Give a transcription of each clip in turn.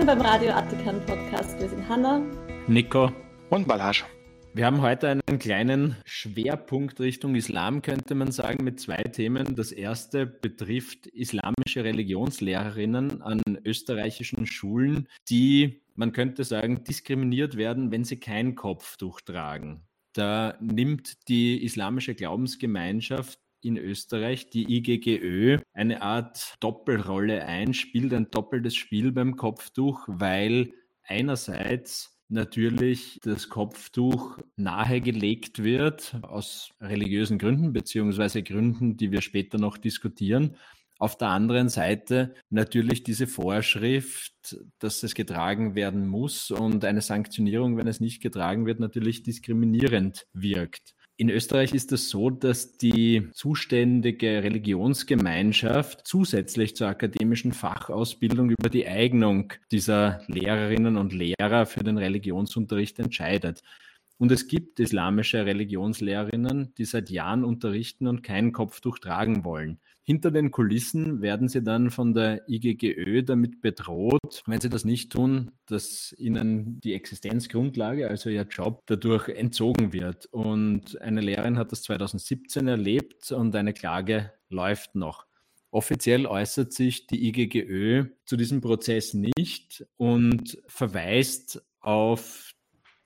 Willkommen beim Radio Attikan Podcast. Wir sind Hanna, Nico und Balaj. Wir haben heute einen kleinen Schwerpunkt Richtung Islam, könnte man sagen, mit zwei Themen. Das erste betrifft islamische Religionslehrerinnen an österreichischen Schulen, die, man könnte sagen, diskriminiert werden, wenn sie kein Kopftuch tragen. Da nimmt die islamische Glaubensgemeinschaft in Österreich, die IGGÖ, eine Art Doppelrolle ein, spielt ein doppeltes Spiel beim Kopftuch, weil einerseits natürlich das Kopftuch nahegelegt wird, aus religiösen Gründen, beziehungsweise Gründen, die wir später noch diskutieren. Auf der anderen Seite natürlich diese Vorschrift, dass es getragen werden muss und eine Sanktionierung, wenn es nicht getragen wird, natürlich diskriminierend wirkt. In Österreich ist es so, dass die zuständige Religionsgemeinschaft zusätzlich zur akademischen Fachausbildung über die Eignung dieser Lehrerinnen und Lehrer für den Religionsunterricht entscheidet. Und es gibt islamische Religionslehrerinnen, die seit Jahren unterrichten und kein Kopftuch tragen wollen. Hinter den Kulissen werden sie dann von der IGGÖ damit bedroht, wenn sie das nicht tun, dass ihnen die Existenzgrundlage, also ihr Job, dadurch entzogen wird. Und eine Lehrerin hat das 2017 erlebt und eine Klage läuft noch. Offiziell äußert sich die IGGÖ zu diesem Prozess nicht und verweist auf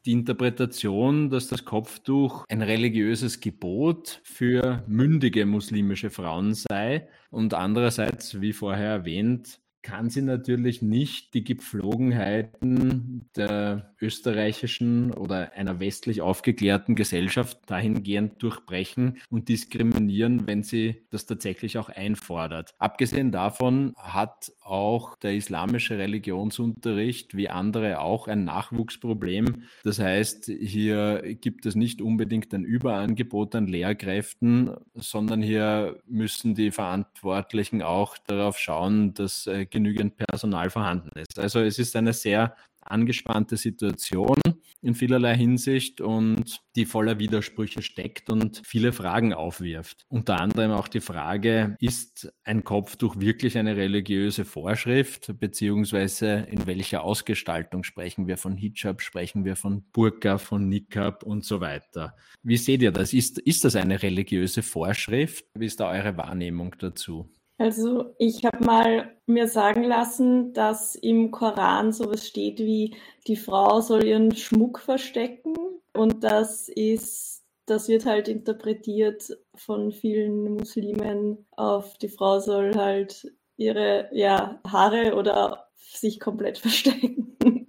die Interpretation, dass das Kopftuch ein religiöses Gebot für mündige muslimische Frauen sei und andererseits, wie vorher erwähnt, kann sie natürlich nicht die Gepflogenheiten der österreichischen oder einer westlich aufgeklärten Gesellschaft dahingehend durchbrechen und diskriminieren, wenn sie das tatsächlich auch einfordert. Abgesehen davon hat auch der islamische Religionsunterricht wie andere auch ein Nachwuchsproblem. Das heißt, hier gibt es nicht unbedingt ein Überangebot an Lehrkräften, sondern hier müssen die Verantwortlichen auch darauf schauen, dass äh, genügend Personal vorhanden ist. Also es ist eine sehr angespannte Situation in vielerlei Hinsicht und die voller Widersprüche steckt und viele Fragen aufwirft. Unter anderem auch die Frage, ist ein Kopftuch wirklich eine religiöse Vorschrift, beziehungsweise in welcher Ausgestaltung sprechen wir von Hijab, sprechen wir von Burka, von Nikab und so weiter. Wie seht ihr das? Ist, ist das eine religiöse Vorschrift? Wie ist da eure Wahrnehmung dazu? Also ich habe mal mir sagen lassen, dass im Koran sowas steht wie, die Frau soll ihren Schmuck verstecken und das ist, das wird halt interpretiert von vielen Muslimen auf, die Frau soll halt ihre ja, Haare oder sich komplett verstecken.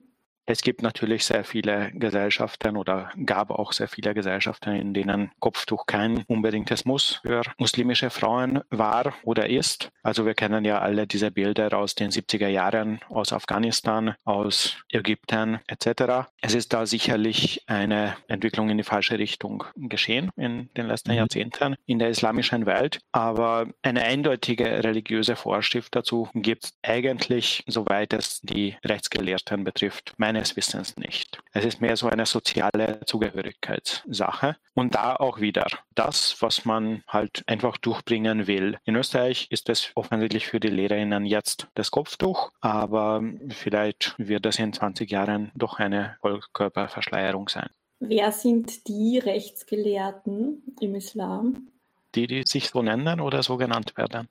Es gibt natürlich sehr viele Gesellschaften oder gab auch sehr viele Gesellschaften, in denen Kopftuch kein unbedingtes Muss für muslimische Frauen war oder ist. Also wir kennen ja alle diese Bilder aus den 70er Jahren aus Afghanistan, aus Ägypten etc. Es ist da sicherlich eine Entwicklung in die falsche Richtung geschehen in den letzten mhm. Jahrzehnten in der islamischen Welt. Aber eine eindeutige religiöse Vorschrift dazu gibt es eigentlich, soweit es die Rechtsgelehrten betrifft, meines Wissens nicht. Es ist mehr so eine soziale Zugehörigkeitssache. Und da auch wieder das, was man halt einfach durchbringen will. In Österreich ist es offensichtlich für die Lehrerinnen jetzt das Kopftuch, aber vielleicht wird das in 20 Jahren doch eine Vollkörperverschleierung sein. Wer sind die Rechtsgelehrten im Islam? Die, die sich so nennen oder so genannt werden.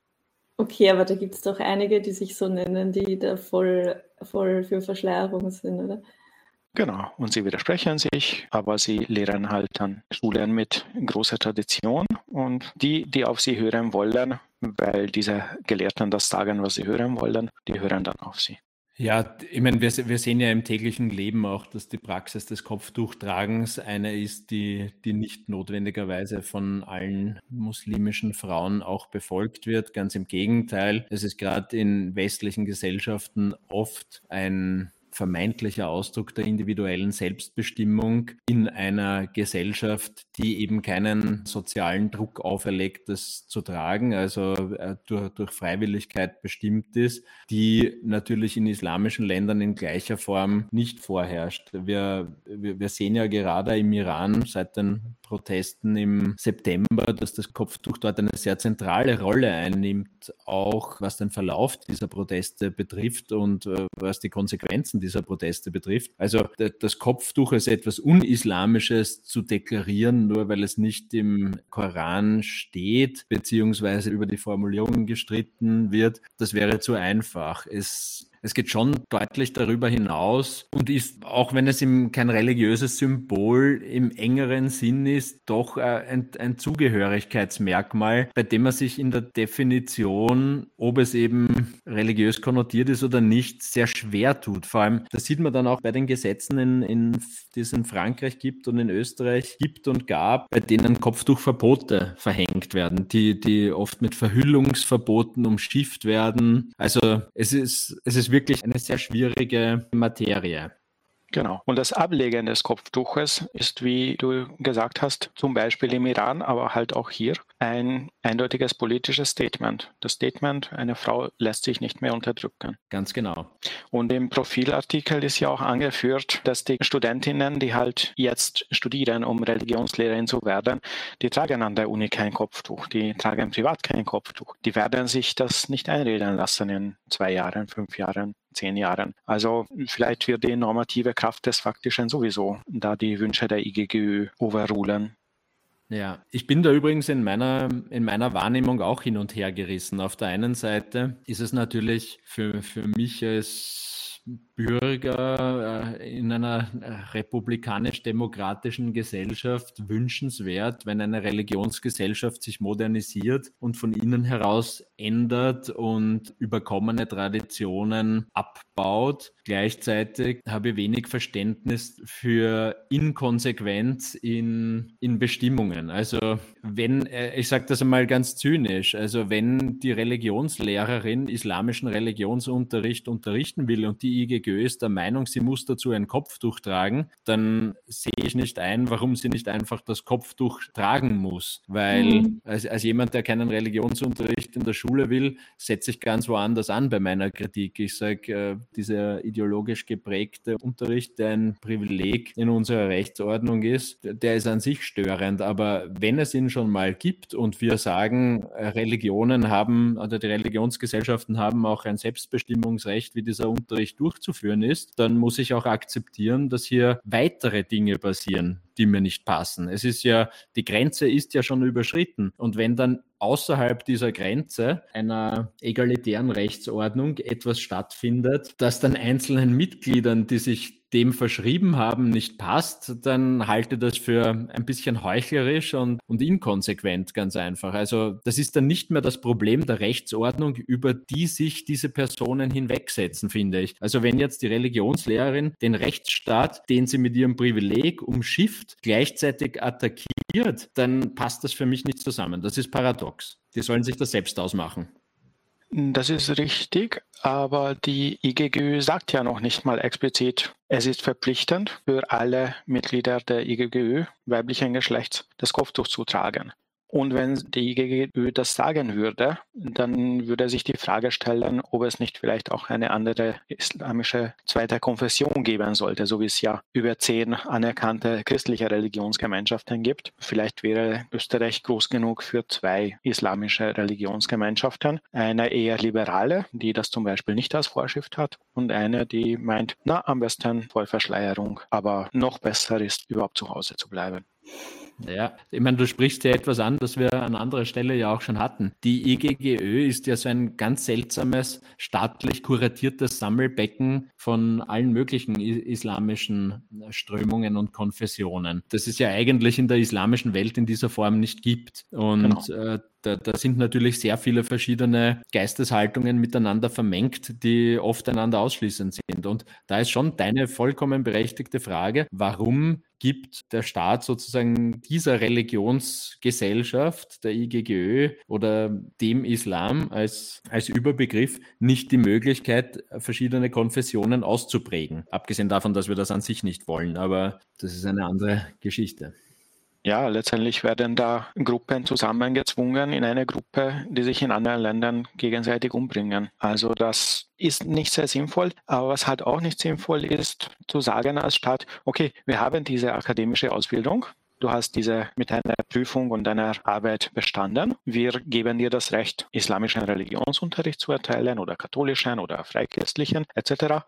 Okay, aber da gibt es doch einige, die sich so nennen, die da voll, voll für Verschleierung sind, oder? Genau, und sie widersprechen sich, aber sie lehren halt an Schulen mit großer Tradition und die, die auf sie hören wollen, weil diese Gelehrten das sagen, was sie hören wollen, die hören dann auf sie. Ja, ich meine, wir, wir, sehen ja im täglichen Leben auch, dass die Praxis des Kopftuchtragens eine ist, die, die nicht notwendigerweise von allen muslimischen Frauen auch befolgt wird. Ganz im Gegenteil. Es ist gerade in westlichen Gesellschaften oft ein vermeintlicher Ausdruck der individuellen Selbstbestimmung in einer Gesellschaft, die eben keinen sozialen Druck auferlegt, das zu tragen, also äh, durch, durch Freiwilligkeit bestimmt ist, die natürlich in islamischen Ländern in gleicher Form nicht vorherrscht. Wir, wir, wir sehen ja gerade im Iran seit den Protesten im September, dass das Kopftuch dort eine sehr zentrale Rolle einnimmt, auch was den Verlauf dieser Proteste betrifft und äh, was die Konsequenzen dieser Proteste betrifft. Also das Kopftuch als etwas Unislamisches zu deklarieren, nur weil es nicht im Koran steht, beziehungsweise über die Formulierungen gestritten wird, das wäre zu einfach. Es es geht schon deutlich darüber hinaus und ist, auch wenn es im, kein religiöses Symbol im engeren Sinn ist, doch äh, ein, ein Zugehörigkeitsmerkmal, bei dem man sich in der Definition, ob es eben religiös konnotiert ist oder nicht, sehr schwer tut. Vor allem, das sieht man dann auch bei den Gesetzen, in, in, die es in Frankreich gibt und in Österreich gibt und gab, bei denen Kopftuchverbote verhängt werden, die, die oft mit Verhüllungsverboten umschifft werden. Also es ist, es ist wirklich eine sehr schwierige Materie. Genau. Und das Ablegen des Kopftuches ist, wie du gesagt hast, zum Beispiel im Iran, aber halt auch hier ein eindeutiges politisches Statement. Das Statement, eine Frau lässt sich nicht mehr unterdrücken. Ganz genau. Und im Profilartikel ist ja auch angeführt, dass die Studentinnen, die halt jetzt studieren, um Religionslehrerin zu werden, die tragen an der Uni kein Kopftuch, die tragen privat kein Kopftuch. Die werden sich das nicht einreden lassen in zwei Jahren, fünf Jahren zehn Jahren. Also vielleicht wird die normative Kraft des Faktischen sowieso da die Wünsche der IGGÜ overrulen. Ja, ich bin da übrigens in meiner, in meiner Wahrnehmung auch hin und her gerissen. Auf der einen Seite ist es natürlich für, für mich als Bürger äh, in einer republikanisch-demokratischen Gesellschaft wünschenswert, wenn eine Religionsgesellschaft sich modernisiert und von innen heraus ändert und überkommene Traditionen abbaut. Gleichzeitig habe ich wenig Verständnis für Inkonsequenz in, in Bestimmungen. Also wenn, äh, ich sage das einmal ganz zynisch, also wenn die Religionslehrerin islamischen Religionsunterricht unterrichten will und die IGGÖ ist der Meinung, sie muss dazu ein Kopftuch tragen, dann sehe ich nicht ein, warum sie nicht einfach das Kopftuch tragen muss. Weil mhm. als, als jemand, der keinen Religionsunterricht in der Schule will, setze ich ganz woanders an bei meiner Kritik. Ich sage, äh, dieser ideologisch geprägte Unterricht, der ein Privileg in unserer Rechtsordnung ist, der ist an sich störend. Aber wenn es ihn schon mal gibt und wir sagen, Religionen haben oder die Religionsgesellschaften haben auch ein Selbstbestimmungsrecht, wie dieser Unterricht durchzuführen ist, dann muss ich auch akzeptieren, dass hier weitere Dinge passieren, die mir nicht passen. Es ist ja, die Grenze ist ja schon überschritten. Und wenn dann außerhalb dieser Grenze einer egalitären Rechtsordnung etwas stattfindet, das dann einzelnen Mitgliedern, die sich dem verschrieben haben, nicht passt, dann halte das für ein bisschen heuchlerisch und, und inkonsequent, ganz einfach. Also das ist dann nicht mehr das Problem der Rechtsordnung, über die sich diese Personen hinwegsetzen, finde ich. Also wenn jetzt die Religionslehrerin den Rechtsstaat, den sie mit ihrem Privileg umschifft, gleichzeitig attackiert, dann passt das für mich nicht zusammen. Das ist paradox. Die sollen sich das selbst ausmachen. Das ist richtig, aber die IGGÜ sagt ja noch nicht mal explizit, es ist verpflichtend für alle Mitglieder der IGGÜ weiblichen Geschlechts das Kopftuch zu tragen. Und wenn die IGGÜ das sagen würde, dann würde sich die Frage stellen, ob es nicht vielleicht auch eine andere islamische zweite Konfession geben sollte, so wie es ja über zehn anerkannte christliche Religionsgemeinschaften gibt. Vielleicht wäre Österreich groß genug für zwei islamische Religionsgemeinschaften. Eine eher liberale, die das zum Beispiel nicht als Vorschrift hat, und eine, die meint, na, am besten Vollverschleierung, aber noch besser ist, überhaupt zu Hause zu bleiben. Ja, ich meine, du sprichst ja etwas an, das wir an anderer Stelle ja auch schon hatten. Die IGGÖ ist ja so ein ganz seltsames, staatlich kuratiertes Sammelbecken von allen möglichen islamischen Strömungen und Konfessionen. Das es ja eigentlich in der islamischen Welt in dieser Form nicht gibt. Und genau. äh, da, da, sind natürlich sehr viele verschiedene Geisteshaltungen miteinander vermengt, die oft einander ausschließend sind. Und da ist schon deine vollkommen berechtigte Frage, warum gibt der Staat sozusagen dieser Religionsgesellschaft, der IGGÖ oder dem Islam als, als Überbegriff nicht die Möglichkeit, verschiedene Konfessionen auszuprägen. Abgesehen davon, dass wir das an sich nicht wollen. Aber das ist eine andere Geschichte ja, letztendlich werden da Gruppen zusammengezwungen in eine Gruppe, die sich in anderen Ländern gegenseitig umbringen. Also das ist nicht sehr sinnvoll, aber was halt auch nicht sinnvoll ist, zu sagen als Staat, okay, wir haben diese akademische Ausbildung, du hast diese mit einer Prüfung und deiner Arbeit bestanden. Wir geben dir das Recht, islamischen Religionsunterricht zu erteilen oder katholischen oder freikirchlichen etc.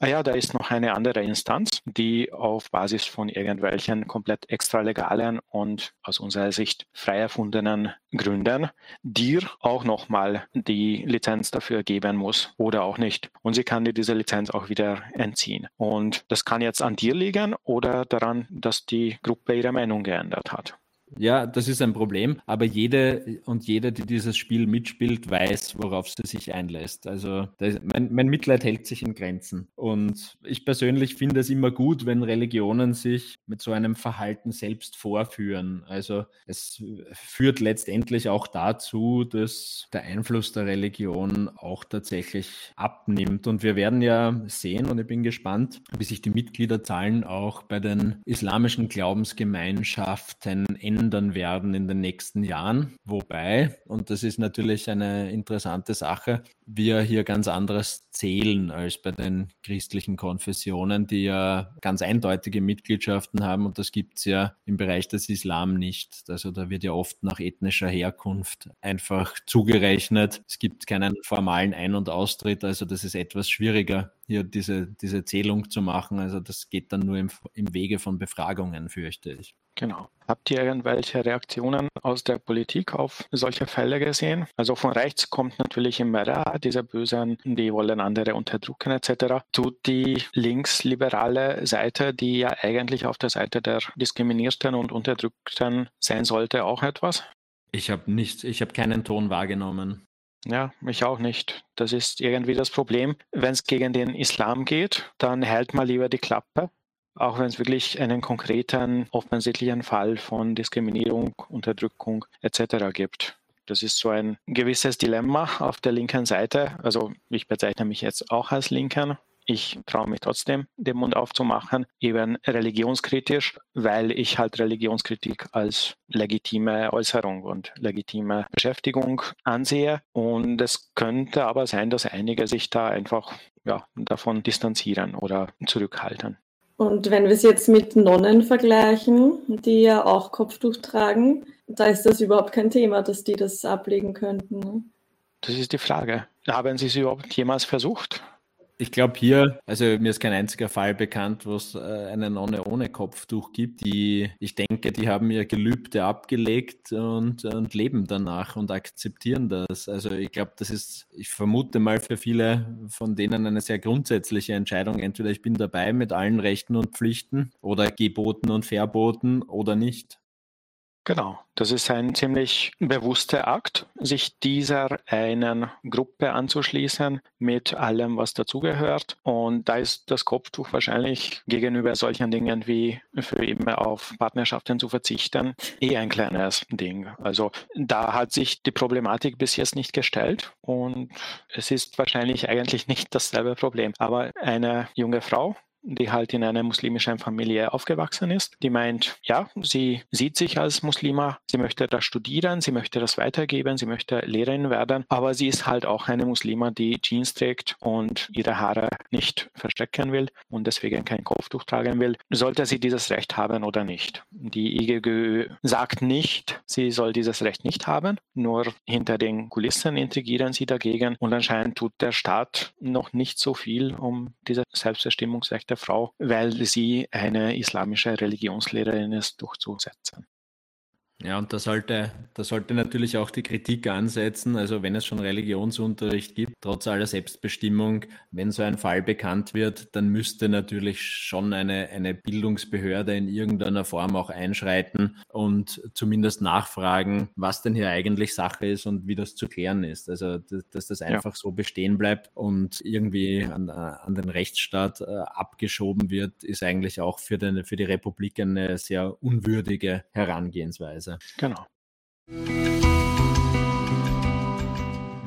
Ah ja, da ist noch eine andere Instanz, die auf Basis von irgendwelchen komplett extralegalen und aus unserer Sicht frei erfundenen Gründen dir auch nochmal die Lizenz dafür geben muss oder auch nicht. Und sie kann dir diese Lizenz auch wieder entziehen. Und das kann jetzt an dir liegen oder daran, dass die Gruppe ihre Meinung geändert hat. Ja, das ist ein Problem, aber jede und jeder, die dieses Spiel mitspielt, weiß, worauf sie sich einlässt. Also das, mein, mein, Mitleid hält sich in Grenzen. Und ich persönlich finde es immer gut, wenn Religionen sich mit so einem Verhalten selbst vorführen. Also es führt letztendlich auch dazu, dass der Einfluss der Religion auch tatsächlich abnimmt. Und wir werden ja sehen, und ich bin gespannt, wie sich die Mitgliederzahlen auch bei den islamischen Glaubensgemeinschaften ändern ändern werden in den nächsten Jahren. Wobei, und das ist natürlich eine interessante Sache, wir hier ganz anderes zählen als bei den christlichen Konfessionen, die ja ganz eindeutige Mitgliedschaften haben und das gibt es ja im Bereich des Islam nicht. Also da wird ja oft nach ethnischer Herkunft einfach zugerechnet. Es gibt keinen formalen Ein- und Austritt, also das ist etwas schwieriger, hier diese, diese Zählung zu machen. Also das geht dann nur im, im Wege von Befragungen, fürchte ich. Genau. Habt ihr irgendwelche Reaktionen aus der Politik auf solche Fälle gesehen? Also von rechts kommt natürlich immer, ah, diese Bösen, die wollen andere unterdrücken etc. Tut die linksliberale Seite, die ja eigentlich auf der Seite der Diskriminierten und Unterdrückten sein sollte, auch etwas? Ich habe nichts, ich habe keinen Ton wahrgenommen. Ja, ich auch nicht. Das ist irgendwie das Problem. Wenn es gegen den Islam geht, dann hält man lieber die Klappe auch wenn es wirklich einen konkreten, offensichtlichen Fall von Diskriminierung, Unterdrückung etc. gibt. Das ist so ein gewisses Dilemma auf der linken Seite. Also ich bezeichne mich jetzt auch als Linken. Ich traue mich trotzdem, den Mund aufzumachen, eben religionskritisch, weil ich halt Religionskritik als legitime Äußerung und legitime Beschäftigung ansehe. Und es könnte aber sein, dass einige sich da einfach ja, davon distanzieren oder zurückhalten. Und wenn wir es jetzt mit Nonnen vergleichen, die ja auch Kopftuch tragen, da ist das überhaupt kein Thema, dass die das ablegen könnten. Ne? Das ist die Frage. Haben Sie es überhaupt jemals versucht? Ich glaube hier, also mir ist kein einziger Fall bekannt, wo es äh, eine Nonne ohne Kopftuch gibt. Die, ich denke, die haben ihr Gelübde abgelegt und, und leben danach und akzeptieren das. Also ich glaube, das ist, ich vermute mal für viele von denen eine sehr grundsätzliche Entscheidung. Entweder ich bin dabei mit allen Rechten und Pflichten oder Geboten und Verboten oder nicht. Genau, das ist ein ziemlich bewusster Akt, sich dieser einen Gruppe anzuschließen mit allem, was dazugehört. Und da ist das Kopftuch wahrscheinlich gegenüber solchen Dingen wie für immer auf Partnerschaften zu verzichten eh ein kleines Ding. Also da hat sich die Problematik bis jetzt nicht gestellt und es ist wahrscheinlich eigentlich nicht dasselbe Problem. Aber eine junge Frau, die halt in einer muslimischen Familie aufgewachsen ist. Die meint, ja, sie sieht sich als Muslima, sie möchte das studieren, sie möchte das weitergeben, sie möchte Lehrerin werden, aber sie ist halt auch eine Muslima, die Jeans trägt und ihre Haare nicht verstecken will und deswegen kein Kopftuch tragen will. Sollte sie dieses Recht haben oder nicht? Die IGGÖ sagt nicht, sie soll dieses Recht nicht haben, nur hinter den Kulissen intrigieren sie dagegen und anscheinend tut der Staat noch nicht so viel, um diese Selbstbestimmungsrechte Frau, weil sie eine islamische Religionslehrerin ist, durchzusetzen. Ja, und da sollte, da sollte natürlich auch die Kritik ansetzen. Also wenn es schon Religionsunterricht gibt, trotz aller Selbstbestimmung, wenn so ein Fall bekannt wird, dann müsste natürlich schon eine, eine Bildungsbehörde in irgendeiner Form auch einschreiten und zumindest nachfragen, was denn hier eigentlich Sache ist und wie das zu klären ist. Also dass, das einfach ja. so bestehen bleibt und irgendwie an, an den Rechtsstaat äh, abgeschoben wird, ist eigentlich auch für, den, für die Republik eine sehr unwürdige Herangehensweise. Weise. Genau.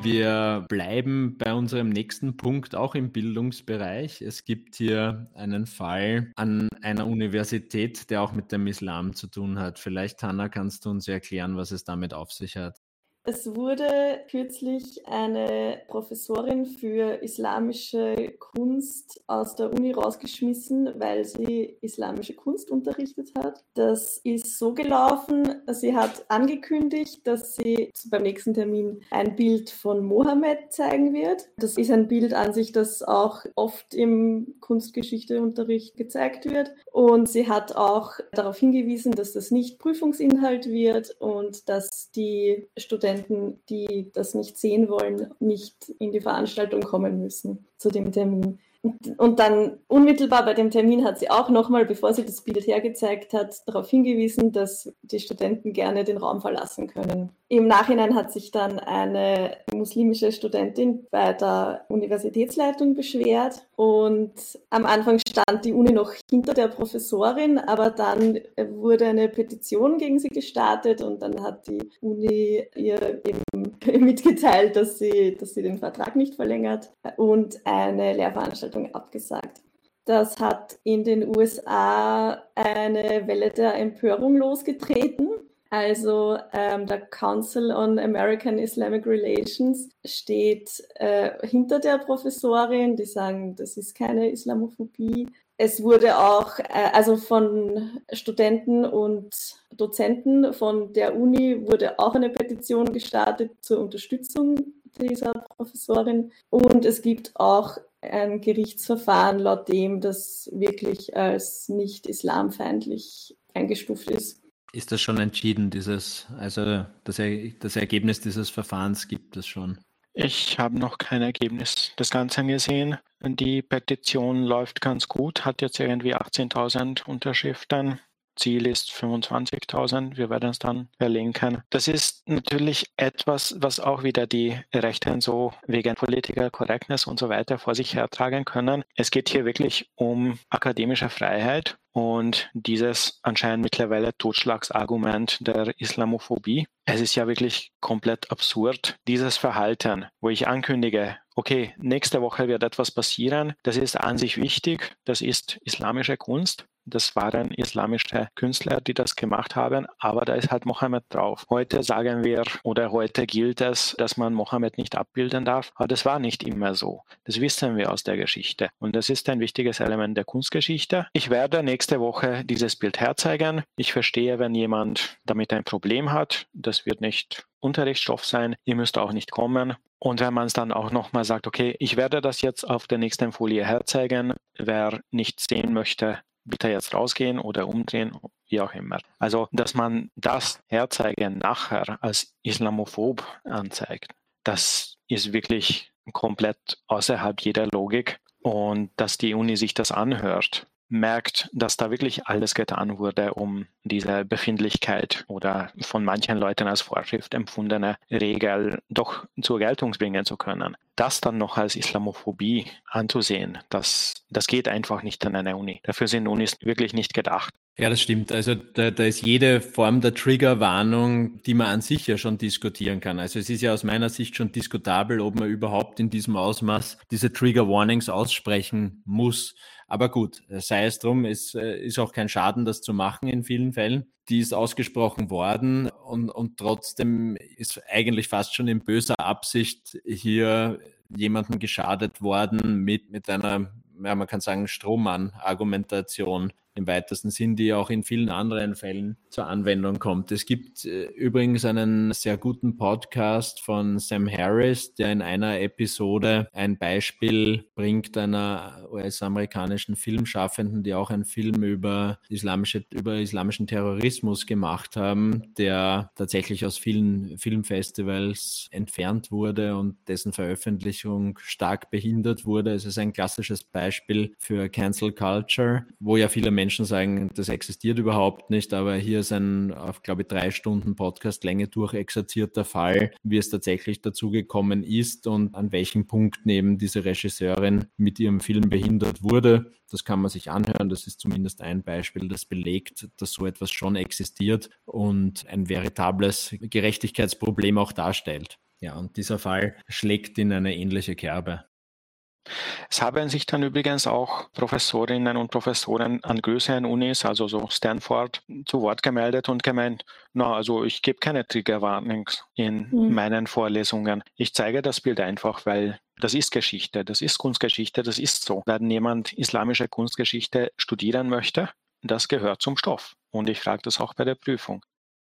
Wir bleiben bei unserem nächsten Punkt auch im Bildungsbereich. Es gibt hier einen Fall an einer Universität, der auch mit dem Islam zu tun hat. Vielleicht, Hanna, kannst du uns erklären, was es damit auf sich hat? Es wurde kürzlich eine Professorin für islamische Kunst aus der Uni rausgeschmissen, weil sie islamische Kunst unterrichtet hat. Das ist so gelaufen, sie hat angekündigt, dass sie beim nächsten Termin ein Bild von Mohammed zeigen wird. Das ist ein Bild an sich, das auch oft im Kunstgeschichteunterricht gezeigt wird. Und sie hat auch darauf hingewiesen, dass das nicht Prüfungsinhalt wird und dass die Studenten Studenten, die das nicht sehen wollen, nicht in die Veranstaltung kommen müssen zu dem Termin. Und dann unmittelbar bei dem Termin hat sie auch nochmal, bevor sie das Bild hergezeigt hat, darauf hingewiesen, dass die Studenten gerne den Raum verlassen können. Im Nachhinein hat sich dann eine muslimische Studentin bei der Universitätsleitung beschwert und am Anfang stand die Uni noch hinter der Professorin, aber dann wurde eine Petition gegen sie gestartet und dann hat die Uni ihr eben mitgeteilt, dass sie, dass sie den Vertrag nicht verlängert und eine Lehrveranstaltung abgesagt. Das hat in den USA eine Welle der Empörung losgetreten. Also ähm, der Council on American Islamic Relations steht äh, hinter der Professorin, die sagen, das ist keine Islamophobie. Es wurde auch, äh, also von Studenten und Dozenten von der Uni wurde auch eine Petition gestartet zur Unterstützung dieser Professorin. Und es gibt auch ein Gerichtsverfahren, laut dem das wirklich als nicht islamfeindlich eingestuft ist. Ist das schon entschieden, dieses, also das, er, das Ergebnis dieses Verfahrens gibt es schon? Ich habe noch kein Ergebnis des Ganzen gesehen. Die Petition läuft ganz gut, hat jetzt irgendwie 18.000 Unterschriften. Ziel ist 25.000. Wir werden es dann verlinken. Das ist natürlich etwas, was auch wieder die Rechten so wegen Political Correctness und so weiter vor sich hertragen können. Es geht hier wirklich um akademische Freiheit und dieses anscheinend mittlerweile Totschlagsargument der Islamophobie. Es ist ja wirklich komplett absurd, dieses Verhalten, wo ich ankündige, okay, nächste Woche wird etwas passieren, das ist an sich wichtig, das ist islamische Kunst, das waren islamische Künstler, die das gemacht haben, aber da ist halt Mohammed drauf. Heute sagen wir oder heute gilt es, dass man Mohammed nicht abbilden darf, aber das war nicht immer so. Das wissen wir aus der Geschichte und das ist ein wichtiges Element der Kunstgeschichte. Ich werde nächste Woche dieses Bild herzeigen. Ich verstehe, wenn jemand damit ein Problem hat. Das wird nicht Unterrichtsstoff sein. Ihr müsst auch nicht kommen. Und wenn man es dann auch nochmal sagt, okay, ich werde das jetzt auf der nächsten Folie herzeigen. Wer nicht sehen möchte, bitte jetzt rausgehen oder umdrehen, wie auch immer. Also, dass man das Herzeigen nachher als islamophob anzeigt, das ist wirklich komplett außerhalb jeder Logik. Und dass die Uni sich das anhört, merkt, dass da wirklich alles getan wurde, um diese Befindlichkeit oder von manchen Leuten als Vorschrift empfundene Regel doch zur Geltung bringen zu können. Das dann noch als Islamophobie anzusehen, das, das geht einfach nicht an einer Uni. Dafür sind Unis wirklich nicht gedacht. Ja, das stimmt. Also da, da ist jede Form der Triggerwarnung, die man an sich ja schon diskutieren kann. Also es ist ja aus meiner Sicht schon diskutabel, ob man überhaupt in diesem Ausmaß diese Trigger Warnings aussprechen muss. Aber gut, sei es drum, es äh, ist auch kein Schaden, das zu machen in vielen Fällen. Die ist ausgesprochen worden und, und trotzdem ist eigentlich fast schon in böser Absicht hier jemandem geschadet worden mit, mit einer, ja, man kann sagen, Strohmann-Argumentation im weitesten Sinn, die auch in vielen anderen Fällen zur Anwendung kommt. Es gibt äh, übrigens einen sehr guten Podcast von Sam Harris, der in einer Episode ein Beispiel bringt einer US-amerikanischen Filmschaffenden, die auch einen Film über, islamische, über islamischen Terrorismus gemacht haben, der tatsächlich aus vielen Filmfestivals entfernt wurde und dessen Veröffentlichung stark behindert wurde. Es ist ein klassisches Beispiel für Cancel Culture, wo ja viele Menschen Menschen sagen, das existiert überhaupt nicht, aber hier ist ein, auf glaube ich, drei Stunden Podcast-Länge durchexerzierter Fall, wie es tatsächlich dazu gekommen ist und an welchem Punkt neben diese Regisseurin mit ihrem Film behindert wurde. Das kann man sich anhören. Das ist zumindest ein Beispiel, das belegt, dass so etwas schon existiert und ein veritables Gerechtigkeitsproblem auch darstellt. Ja, und dieser Fall schlägt in eine ähnliche Kerbe. Es haben sich dann übrigens auch Professorinnen und Professoren an größeren Unis, also so Stanford, zu Wort gemeldet und gemeint, na, also ich gebe keine Triggerwarnings in mhm. meinen Vorlesungen. Ich zeige das Bild einfach, weil das ist Geschichte, das ist Kunstgeschichte, das ist so. Wenn jemand islamische Kunstgeschichte studieren möchte, das gehört zum Stoff. Und ich frage das auch bei der Prüfung.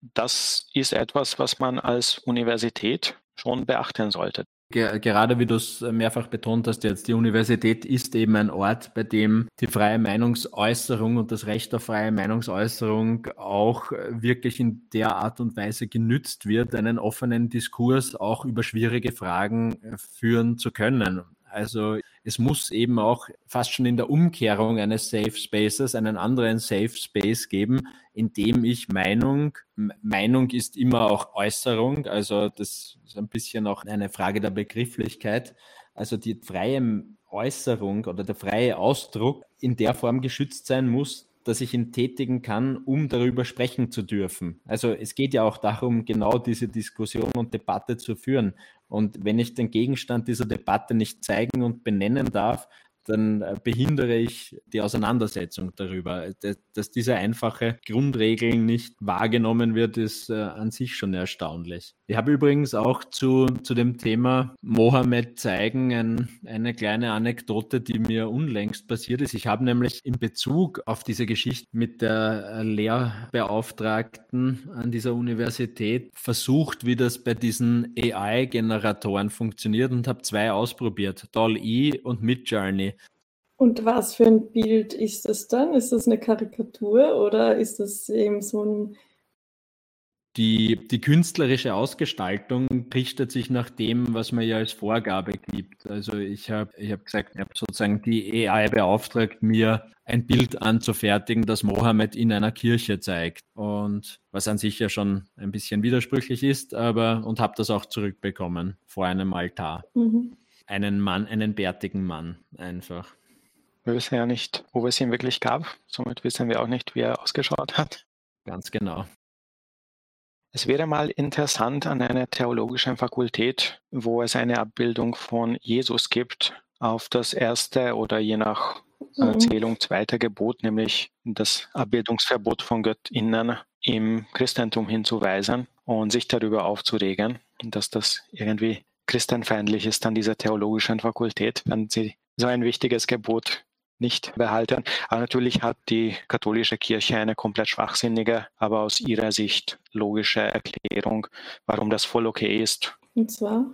Das ist etwas, was man als Universität schon beachten sollte gerade wie du es mehrfach betont hast jetzt, die Universität ist eben ein Ort, bei dem die freie Meinungsäußerung und das Recht auf freie Meinungsäußerung auch wirklich in der Art und Weise genützt wird, einen offenen Diskurs auch über schwierige Fragen führen zu können. Also es muss eben auch fast schon in der Umkehrung eines Safe Spaces einen anderen Safe Space geben, in dem ich Meinung, Meinung ist immer auch Äußerung, also das ist ein bisschen auch eine Frage der Begrifflichkeit. Also die freie Äußerung oder der freie Ausdruck in der Form geschützt sein muss, dass ich ihn tätigen kann, um darüber sprechen zu dürfen. Also es geht ja auch darum, genau diese Diskussion und Debatte zu führen. Und wenn ich den Gegenstand dieser Debatte nicht zeigen und benennen darf, dann äh, behindere ich die Auseinandersetzung darüber. Dass diese einfache Grundregel nicht wahrgenommen wird, ist äh, an sich schon erstaunlich. Ich habe übrigens auch zu, zu dem Thema Mohammed zeigen ein, eine kleine Anekdote, die mir unlängst passiert ist. Ich habe nämlich in Bezug auf diese Geschichte mit der Lehrbeauftragten an dieser Universität versucht, wie das bei diesen AI-Generatoren funktioniert und habe zwei ausprobiert, Doll-E und Midjourney. Und was für ein Bild ist das dann? Ist das eine Karikatur oder ist das eben so ein die, die künstlerische Ausgestaltung richtet sich nach dem, was man ja als Vorgabe gibt. Also ich habe ich hab gesagt, ich habe sozusagen die AI beauftragt, mir ein Bild anzufertigen, das Mohammed in einer Kirche zeigt. Und was an sich ja schon ein bisschen widersprüchlich ist, aber und habe das auch zurückbekommen vor einem Altar. Mhm. Einen Mann, einen bärtigen Mann einfach. Wir wissen ja nicht, wo es ihn wirklich gab. Somit wissen wir auch nicht, wie er ausgeschaut hat. Ganz genau. Es wäre mal interessant an einer theologischen Fakultät, wo es eine Abbildung von Jesus gibt, auf das erste oder je nach mhm. Erzählung zweite Gebot, nämlich das Abbildungsverbot von Göttinnen im Christentum hinzuweisen und sich darüber aufzuregen, dass das irgendwie christenfeindlich ist an dieser theologischen Fakultät, wenn sie so ein wichtiges Gebot nicht behalten. Aber natürlich hat die katholische Kirche eine komplett schwachsinnige, aber aus ihrer Sicht logische Erklärung, warum das voll okay ist. Und zwar?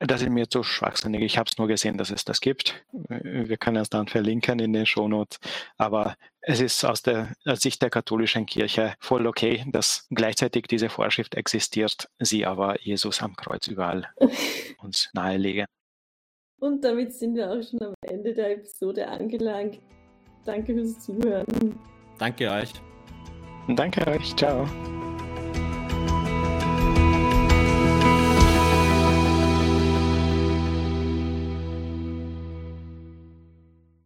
Das ist mir zu schwachsinnig. Ich habe es nur gesehen, dass es das gibt. Wir können es dann verlinken in den Shownotes. Aber es ist aus der aus Sicht der katholischen Kirche voll okay, dass gleichzeitig diese Vorschrift existiert, sie aber Jesus am Kreuz überall uns nahelegen. Und damit sind wir auch schon am Ende der Episode angelangt. Danke fürs Zuhören. Danke euch. Danke euch. Ciao.